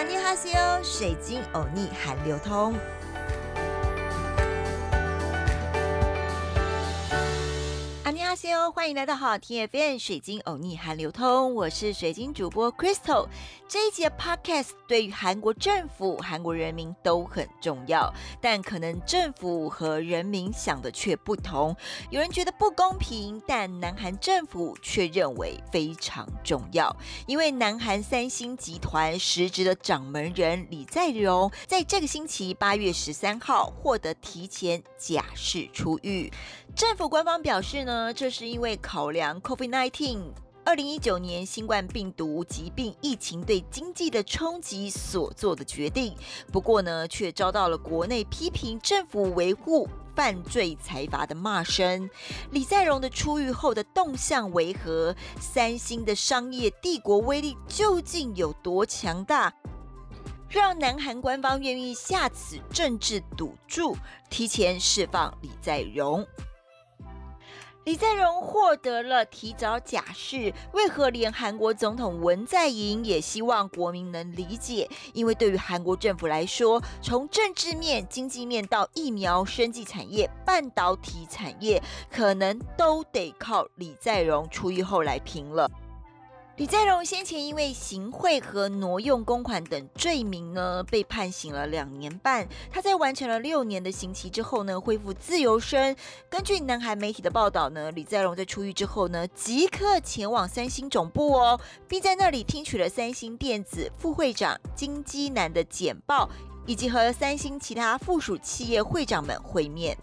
安尼哈西欧，水晶欧尼韩流通。阿尼阿西欧，欢迎来到好听 FM 水晶欧尼韩流通，我是水晶主播 Crystal。这一集的 Podcast 对于韩国政府、韩国人民都很重要，但可能政府和人民想的却不同。有人觉得不公平，但南韩政府却认为非常重要，因为南韩三星集团实职的掌门人李在镕在这个星期八月十三号获得提前假释出狱。政府官方表示呢，这是因为考量 COVID-19 二零一九年新冠病毒疾病疫情对经济的冲击所做的决定。不过呢，却遭到了国内批评政府维护犯罪财阀的骂声。李在镕的出狱后的动向为何？三星的商业帝国威力究竟有多强大？让南韩官方愿意下此政治赌注，提前释放李在镕。李在镕获得了提早假释，为何连韩国总统文在寅也希望国民能理解？因为对于韩国政府来说，从政治面、经济面到疫苗、生技产业、半导体产业，可能都得靠李在镕出狱后来评了。李在镕先前因为行贿和挪用公款等罪名呢，被判刑了两年半。他在完成了六年的刑期之后呢，恢复自由身。根据南韩媒体的报道呢，李在镕在出狱之后呢，即刻前往三星总部哦，并在那里听取了三星电子副会长金基南的简报，以及和三星其他附属企业会长们会面。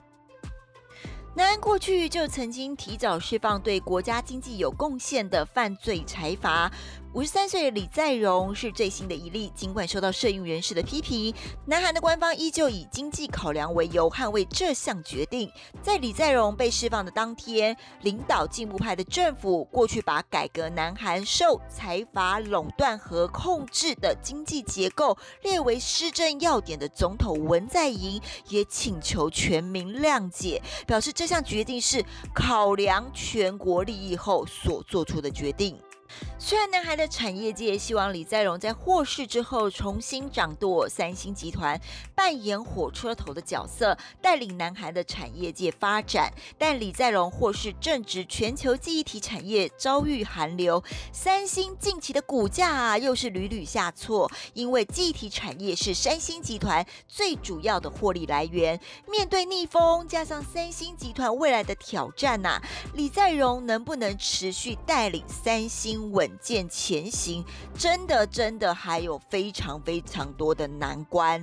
南安过去就曾经提早释放对国家经济有贡献的犯罪财阀。五十三岁的李在镕是最新的一例，尽管受到摄影人士的批评，南韩的官方依旧以经济考量为由捍卫这项决定。在李在镕被释放的当天，领导进步派的政府过去把改革南韩受财阀垄断和控制的经济结构列为施政要点的总统文在寅，也请求全民谅解，表示这项决定是考量全国利益后所做出的决定。虽然南韩的产业界希望李在镕在获释之后重新掌舵三星集团，扮演火车头的角色，带领南韩的产业界发展，但李在镕获释正值全球记忆体产业遭遇寒流，三星近期的股价啊又是屡屡下挫，因为记忆体产业是三星集团最主要的获利来源。面对逆风，加上三星集团未来的挑战呐，李在镕能不能持续带领三星？稳健前行，真的真的还有非常非常多的难关。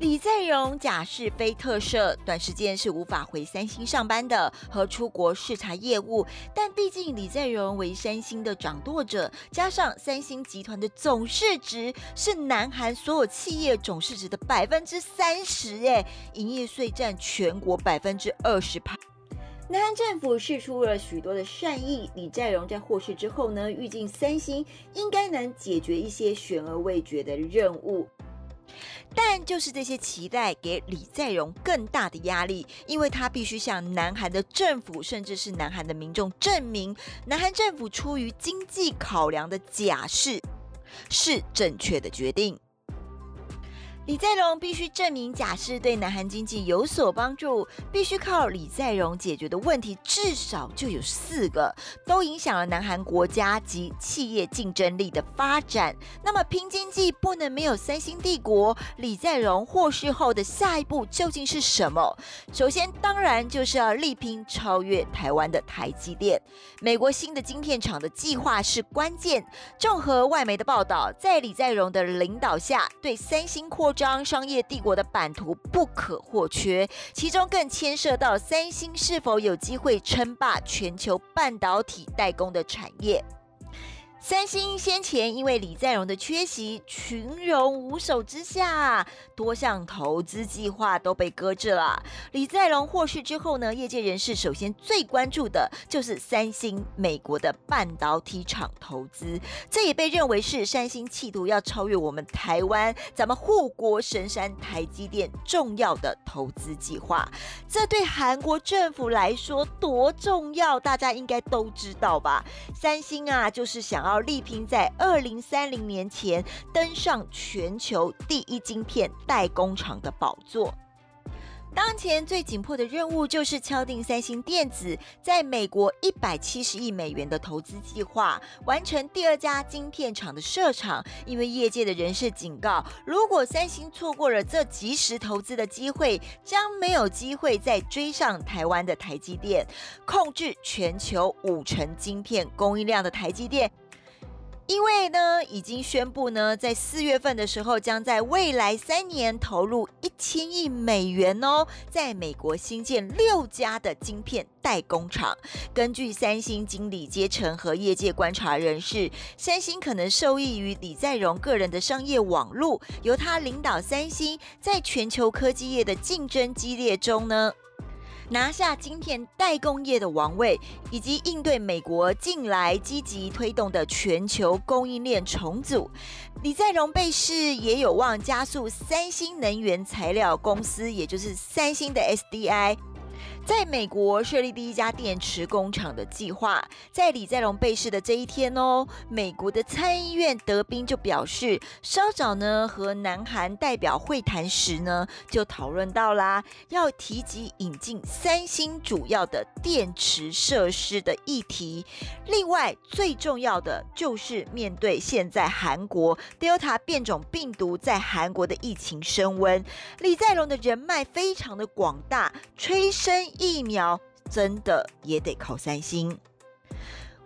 李在镕假释非特赦，短时间是无法回三星上班的和出国视察业务。但毕竟李在镕为三星的掌舵者，加上三星集团的总市值是南韩所有企业总市值的百分之三十，哎，营业税占全国百分之二十趴。南韩政府释出了许多的善意，李在镕在获释之后呢，预计三星应该能解决一些悬而未决的任务。但就是这些期待给李在镕更大的压力，因为他必须向南韩的政府，甚至是南韩的民众证明，南韩政府出于经济考量的假释是正确的决定。李在镕必须证明假释对南韩经济有所帮助，必须靠李在镕解决的问题至少就有四个，都影响了南韩国家及企业竞争力的发展。那么拼经济不能没有三星帝国。李在镕获释后的下一步究竟是什么？首先，当然就是要力拼超越台湾的台积电。美国新的晶片厂的计划是关键。综合外媒的报道，在李在镕的领导下，对三星扩张商业帝国的版图不可或缺，其中更牵涉到三星是否有机会称霸全球半导体代工的产业。三星先前因为李在镕的缺席，群龙无首之下，多项投资计划都被搁置了。李在镕获释之后呢，业界人士首先最关注的就是三星美国的半导体厂投资，这也被认为是三星企图要超越我们台湾咱们护国神山台积电重要的投资计划。这对韩国政府来说多重要，大家应该都知道吧？三星啊，就是想要。苗力拼在二零三零年前登上全球第一晶片代工厂的宝座。当前最紧迫的任务就是敲定三星电子在美国一百七十亿美元的投资计划，完成第二家晶片厂的设厂。因为业界的人士警告，如果三星错过了这及时投资的机会，将没有机会再追上台湾的台积电，控制全球五成晶片供应量的台积电。因为呢，已经宣布呢，在四月份的时候，将在未来三年投入一千亿美元哦，在美国新建六家的晶片代工厂。根据三星经理阶层和业界观察人士，三星可能受益于李在镕个人的商业网络，由他领导三星在全球科技业的竞争激烈中呢。拿下晶片代工业的王位，以及应对美国近来积极推动的全球供应链重组，李在镕被视也有望加速三星能源材料公司，也就是三星的 SDI。在美国设立第一家电池工厂的计划，在李在镕被试的这一天哦，美国的参议院德宾就表示，稍早呢和南韩代表会谈时呢，就讨论到啦，要提及引进三星主要的电池设施的议题。另外，最重要的就是面对现在韩国 Delta 变种病毒在韩国的疫情升温，李在镕的人脉非常的广大，催生。疫苗真的也得靠三星。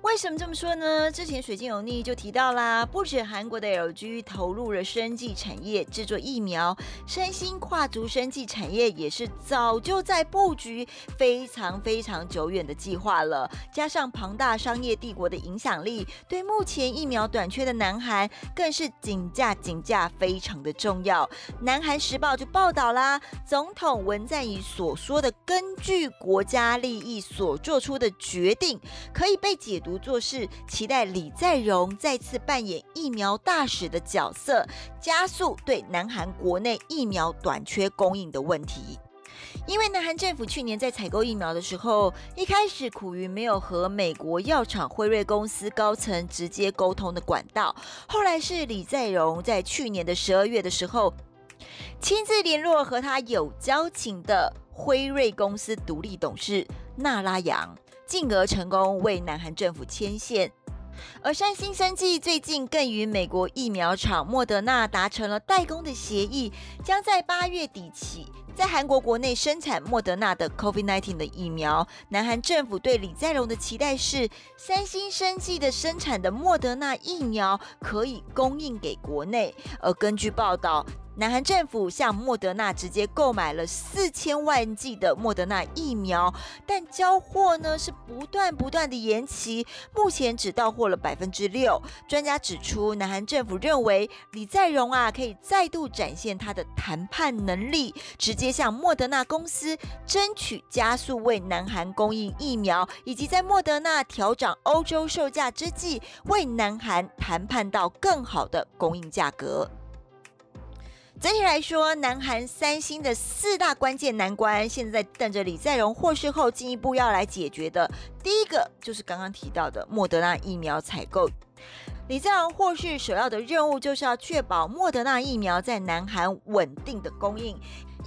为什么这么说呢？之前水晶有逆就提到啦，不止韩国的 LG 投入了生技产业制作疫苗，三星跨足生技产业也是早就在布局非常非常久远的计划了。加上庞大商业帝国的影响力，对目前疫苗短缺的南韩更是紧价紧价非常的重要。南韩时报就报道啦，总统文在寅所说的根据国家利益所做出的决定，可以被解读。不做事，期待李在镕再次扮演疫苗大使的角色，加速对南韩国内疫苗短缺供应的问题。因为南韩政府去年在采购疫苗的时候，一开始苦于没有和美国药厂辉瑞公司高层直接沟通的管道，后来是李在镕在去年的十二月的时候，亲自联络和他有交情的辉瑞公司独立董事纳拉扬。进而成功为南韩政府牵线，而三星生技最近更与美国疫苗厂莫德纳达成了代工的协议，将在八月底起在韩国国内生产莫德纳的 COVID-19 的疫苗。南韩政府对李在镕的期待是，三星生技的生产的莫德纳疫苗可以供应给国内。而根据报道。南韩政府向莫德纳直接购买了四千万剂的莫德纳疫苗，但交货呢是不断不断的延期，目前只到货了百分之六。专家指出，南韩政府认为李在镕啊可以再度展现他的谈判能力，直接向莫德纳公司争取加速为南韩供应疫苗，以及在莫德纳调涨欧洲售价之际，为南韩谈判到更好的供应价格。整体来说，南韩三星的四大关键难关，现在等着李在镕获释后进一步要来解决的。第一个就是刚刚提到的莫德纳疫苗采购。李在镕获释首要的任务就是要确保莫德纳疫苗在南韩稳定的供应。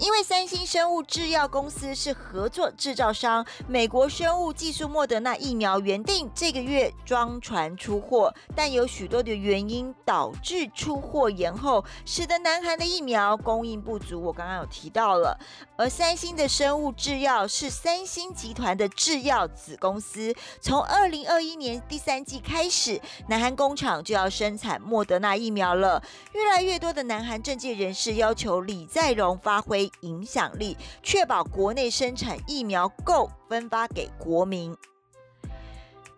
因为三星生物制药公司是合作制造商，美国生物技术莫德纳疫苗原定这个月装船出货，但有许多的原因导致出货延后，使得南韩的疫苗供应不足。我刚刚有提到了，而三星的生物制药是三星集团的制药子公司，从二零二一年第三季开始，南韩工厂就要生产莫德纳疫苗了。越来越多的南韩政界人士要求李在镕发挥。影响力，确保国内生产疫苗够分发给国民。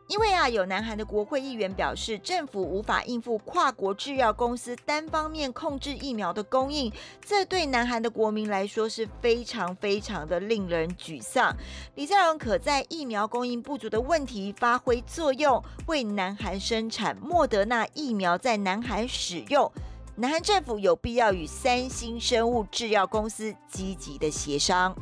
因为啊，有南韩的国会议员表示，政府无法应付跨国制药公司单方面控制疫苗的供应，这对南韩的国民来说是非常非常的令人沮丧。李在镕可在疫苗供应不足的问题发挥作用，为南韩生产莫德纳疫苗在南韩使用。南韩政府有必要与三星生物制药公司积极的协商。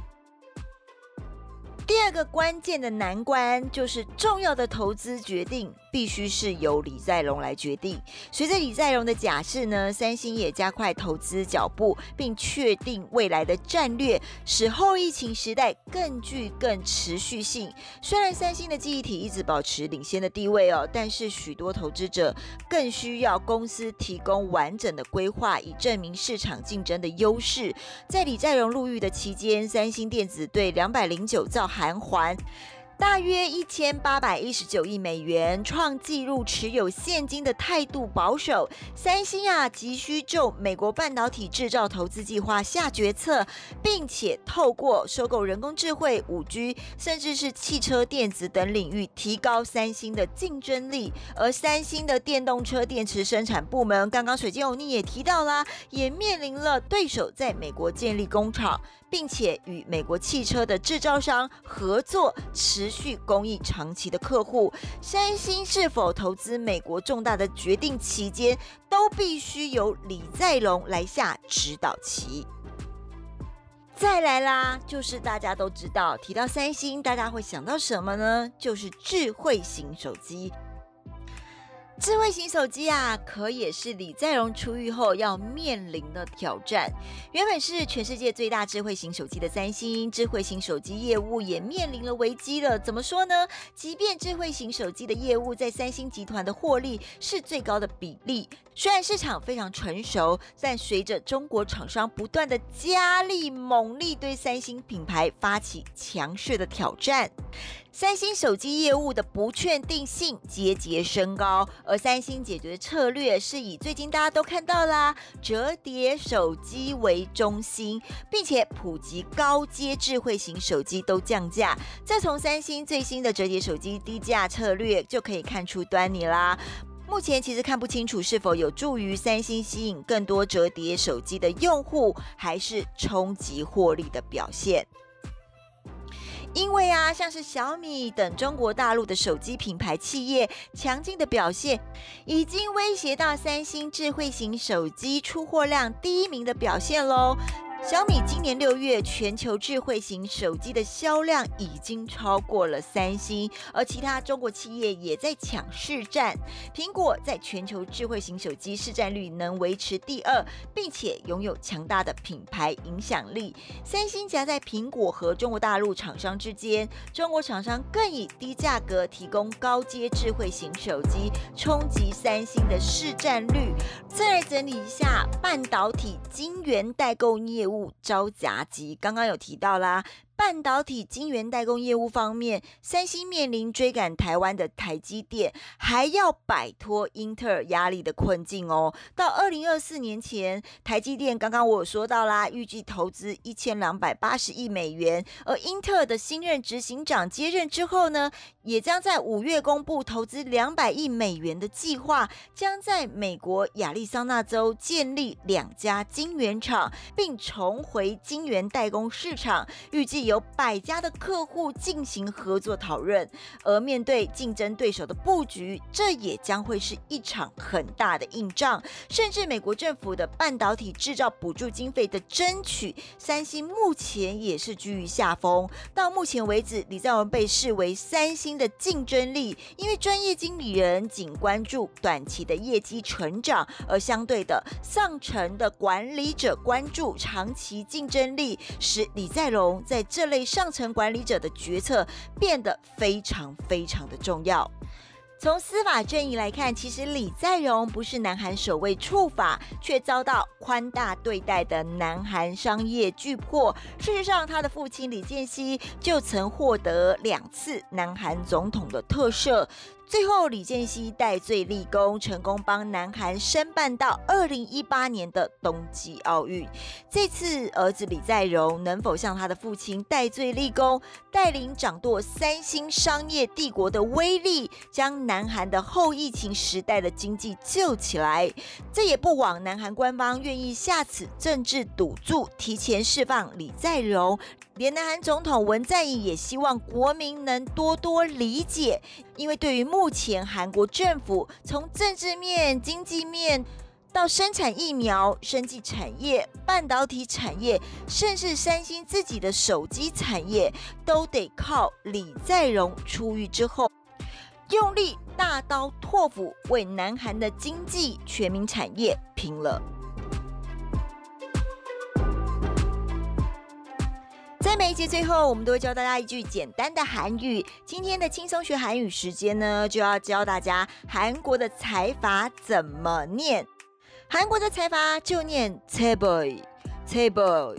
第二个关键的难关就是重要的投资决定必须是由李在镕来决定。随着李在镕的假释呢，三星也加快投资脚步，并确定未来的战略，使后疫情时代更具更持续性。虽然三星的记忆体一直保持领先的地位哦，但是许多投资者更需要公司提供完整的规划，以证明市场竞争的优势。在李在镕入狱的期间，三星电子对两百零九兆韩还。大约一千八百一十九亿美元，创纪录，持有现金的态度保守。三星啊，急需就美国半导体制造投资计划下决策，并且透过收购人工智慧、五 G，甚至是汽车电子等领域，提高三星的竞争力。而三星的电动车电池生产部门，刚刚水晶欧尼也提到啦，也面临了对手在美国建立工厂。并且与美国汽车的制造商合作，持续供应长期的客户。三星是否投资美国重大的决定期间，都必须由李在镕来下指导棋。再来啦，就是大家都知道，提到三星，大家会想到什么呢？就是智慧型手机。智慧型手机啊，可也是李在镕出狱后要面临的挑战。原本是全世界最大智慧型手机的三星，智慧型手机业务也面临了危机了。怎么说呢？即便智慧型手机的业务在三星集团的获利是最高的比例，虽然市场非常成熟，但随着中国厂商不断的加力猛力对三星品牌发起强势的挑战。三星手机业务的不确定性节节升高，而三星解决策略是以最近大家都看到啦，折叠手机为中心，并且普及高阶智慧型手机都降价。这从三星最新的折叠手机低价策略就可以看出端倪啦。目前其实看不清楚是否有助于三星吸引更多折叠手机的用户，还是冲击获利的表现。因为啊，像是小米等中国大陆的手机品牌企业强劲的表现，已经威胁到三星智慧型手机出货量第一名的表现喽。小米今年六月全球智慧型手机的销量已经超过了三星，而其他中国企业也在抢市占。苹果在全球智慧型手机市占率能维持第二，并且拥有强大的品牌影响力。三星夹在苹果和中国大陆厂商之间，中国厂商更以低价格提供高阶智慧型手机，冲击三星的市占率。再来整理一下半导体晶圆代购业务。招夹击，刚刚有提到啦。半导体晶圆代工业务方面，三星面临追赶台湾的台积电，还要摆脱英特尔压力的困境哦。到二零二四年前，台积电刚刚我有说到啦，预计投资一千两百八十亿美元。而英特尔的新任执行长接任之后呢，也将在五月公布投资两百亿美元的计划，将在美国亚利桑那州建立两家晶圆厂，并重回晶圆代工市场，预计。有百家的客户进行合作讨论，而面对竞争对手的布局，这也将会是一场很大的硬仗。甚至美国政府的半导体制造补助经费的争取，三星目前也是居于下风。到目前为止，李在镕被视为三星的竞争力，因为专业经理人仅关注短期的业绩成长，而相对的上层的管理者关注长期竞争力，使李在镕在这。这类上层管理者的决策变得非常非常的重要。从司法正义来看，其实李在镕不是南韩首位触法却遭到宽大对待的南韩商业巨破。事实上，他的父亲李健熙就曾获得两次南韩总统的特赦。最后，李健熙戴罪立功，成功帮南韩申办到二零一八年的冬季奥运。这次，儿子李在镕能否像他的父亲戴罪立功，带领掌舵三星商业帝国的威力，将南韩的后疫情时代的经济救起来？这也不枉南韩官方愿意下此政治赌注，提前释放李在镕。连南韩总统文在寅也希望国民能多多理解，因为对于目前韩国政府从政治面、经济面到生产疫苗、生技产业、半导体产业，甚至三星自己的手机产业，都得靠李在镕出狱之后。用力大刀阔斧为南韩的经济全民产业拼了。在每一节最后，我们都会教大家一句简单的韩语。今天的轻松学韩语时间呢，就要教大家韩国的财阀怎么念。韩国的财阀就念 table，table，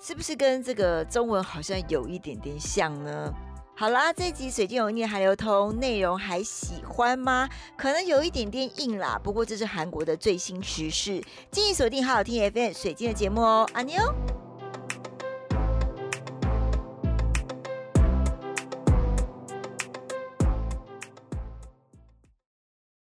是不是跟这个中文好像有一点点像呢？好啦，这集水晶有念韩流通内容还喜欢吗？可能有一点点硬啦，不过这是韩国的最新时事，建议锁定好好听 FM 水晶的节目哦，阿妞。